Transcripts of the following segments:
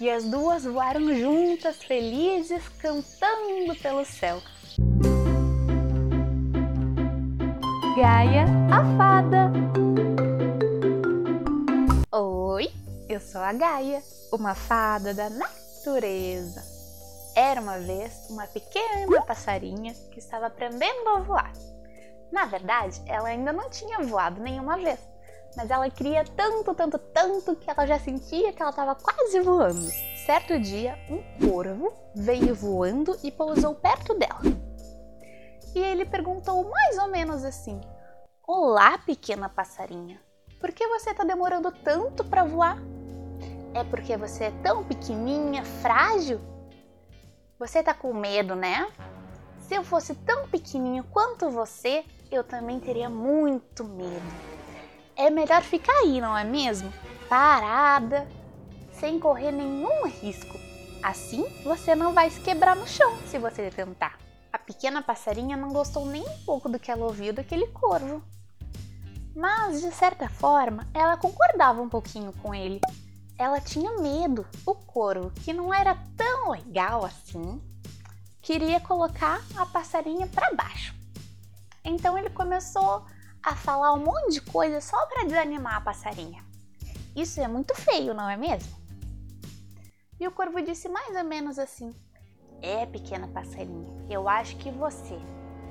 e as duas voaram juntas, felizes, cantando pelo céu. Gaia, a fada. Oi, eu sou a Gaia, uma fada da natureza. Era uma vez uma pequena passarinha que estava aprendendo a voar. Na verdade, ela ainda não tinha voado nenhuma vez, mas ela queria tanto, tanto, tanto que ela já sentia que ela estava quase voando. Certo dia, um corvo veio voando e pousou perto dela. E ele perguntou mais ou menos assim: Olá, pequena passarinha, por que você está demorando tanto para voar? É porque você é tão pequenininha, frágil? Você tá com medo, né? Se eu fosse tão pequenininho quanto você, eu também teria muito medo é melhor ficar aí, não é mesmo? Parada, sem correr nenhum risco. Assim você não vai se quebrar no chão se você tentar. A pequena passarinha não gostou nem um pouco do que ela ouviu daquele corvo. Mas, de certa forma, ela concordava um pouquinho com ele. Ela tinha medo. O corvo, que não era tão legal assim, queria colocar a passarinha para baixo. Então ele começou a falar um monte de coisa só para desanimar a passarinha. Isso é muito feio, não é mesmo? E o corvo disse mais ou menos assim: É, pequena passarinha, eu acho que você,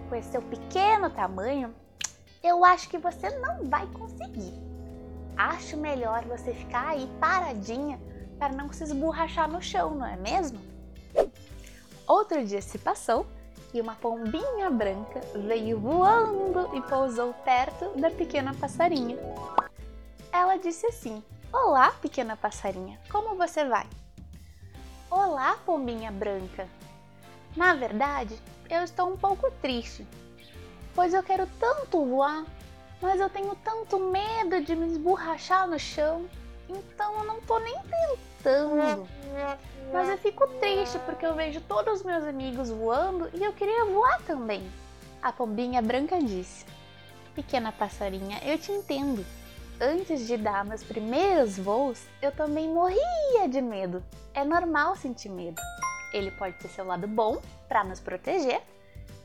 com esse seu pequeno tamanho, eu acho que você não vai conseguir. Acho melhor você ficar aí paradinha para não se esborrachar no chão, não é mesmo? Outro dia se passou e uma pombinha branca veio voando e pousou perto da pequena passarinha. Ela disse assim: Olá, pequena passarinha, como você vai? Olá, pombinha branca. Na verdade, eu estou um pouco triste, pois eu quero tanto voar, mas eu tenho tanto medo de me esborrachar no chão, então eu não estou nem tentando. Mas eu fico triste porque eu vejo todos os meus amigos voando e eu queria voar também. A pombinha branca disse: Pequena passarinha, eu te entendo. Antes de dar meus primeiros voos, eu também morria de medo. É normal sentir medo. Ele pode ter seu lado bom para nos proteger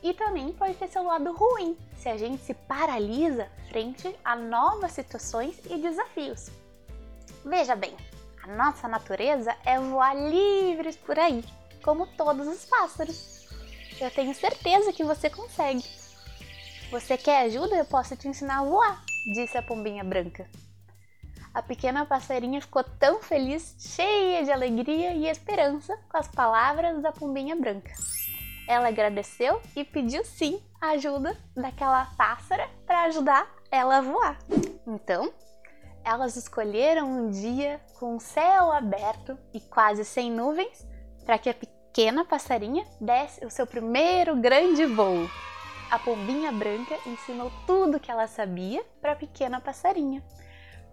e também pode ter seu lado ruim se a gente se paralisa frente a novas situações e desafios. Veja bem, a nossa natureza é voar livres por aí, como todos os pássaros. Eu tenho certeza que você consegue. Você quer ajuda? Eu posso te ensinar a voar, disse a pombinha branca. A pequena passarinha ficou tão feliz, cheia de alegria e esperança com as palavras da pombinha branca. Ela agradeceu e pediu sim a ajuda daquela pássara para ajudar ela a voar. Então, elas escolheram um dia com céu aberto e quase sem nuvens para que a pequena passarinha desse o seu primeiro grande voo. A pombinha branca ensinou tudo que ela sabia para a pequena passarinha,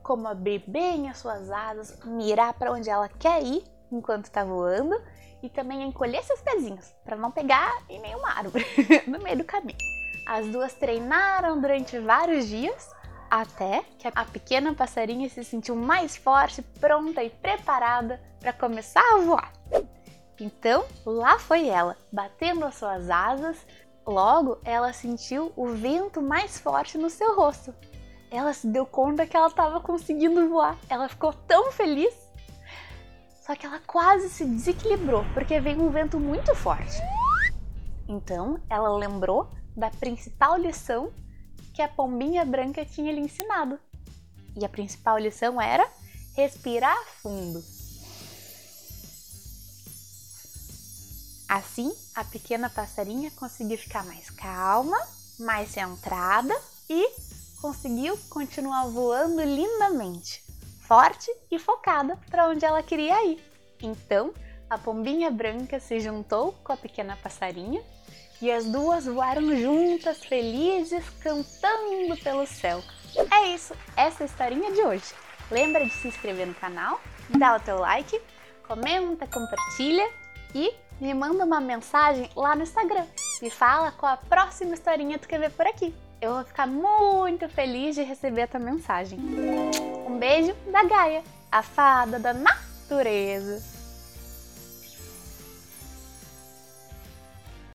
como abrir bem as suas asas, mirar para onde ela quer ir enquanto está voando e também encolher seus pezinhos para não pegar em nenhuma árvore no meio do caminho. As duas treinaram durante vários dias até que a pequena passarinha se sentiu mais forte, pronta e preparada para começar a voar. Então, lá foi ela, batendo as suas asas. Logo, ela sentiu o vento mais forte no seu rosto. Ela se deu conta que ela estava conseguindo voar. Ela ficou tão feliz. Só que ela quase se desequilibrou porque veio um vento muito forte. Então, ela lembrou da principal lição que a pombinha branca tinha lhe ensinado. E a principal lição era respirar fundo. Assim, a pequena passarinha conseguiu ficar mais calma, mais centrada e conseguiu continuar voando lindamente, forte e focada para onde ela queria ir. Então, a pombinha branca se juntou com a pequena passarinha e as duas voaram juntas, felizes, cantando pelo céu. É isso, essa é a historinha de hoje. Lembra de se inscrever no canal, dá o teu like, comenta, compartilha e me manda uma mensagem lá no Instagram. Me fala qual a próxima historinha tu quer ver por aqui. Eu vou ficar muito feliz de receber a tua mensagem. Um beijo da Gaia, a fada da natureza.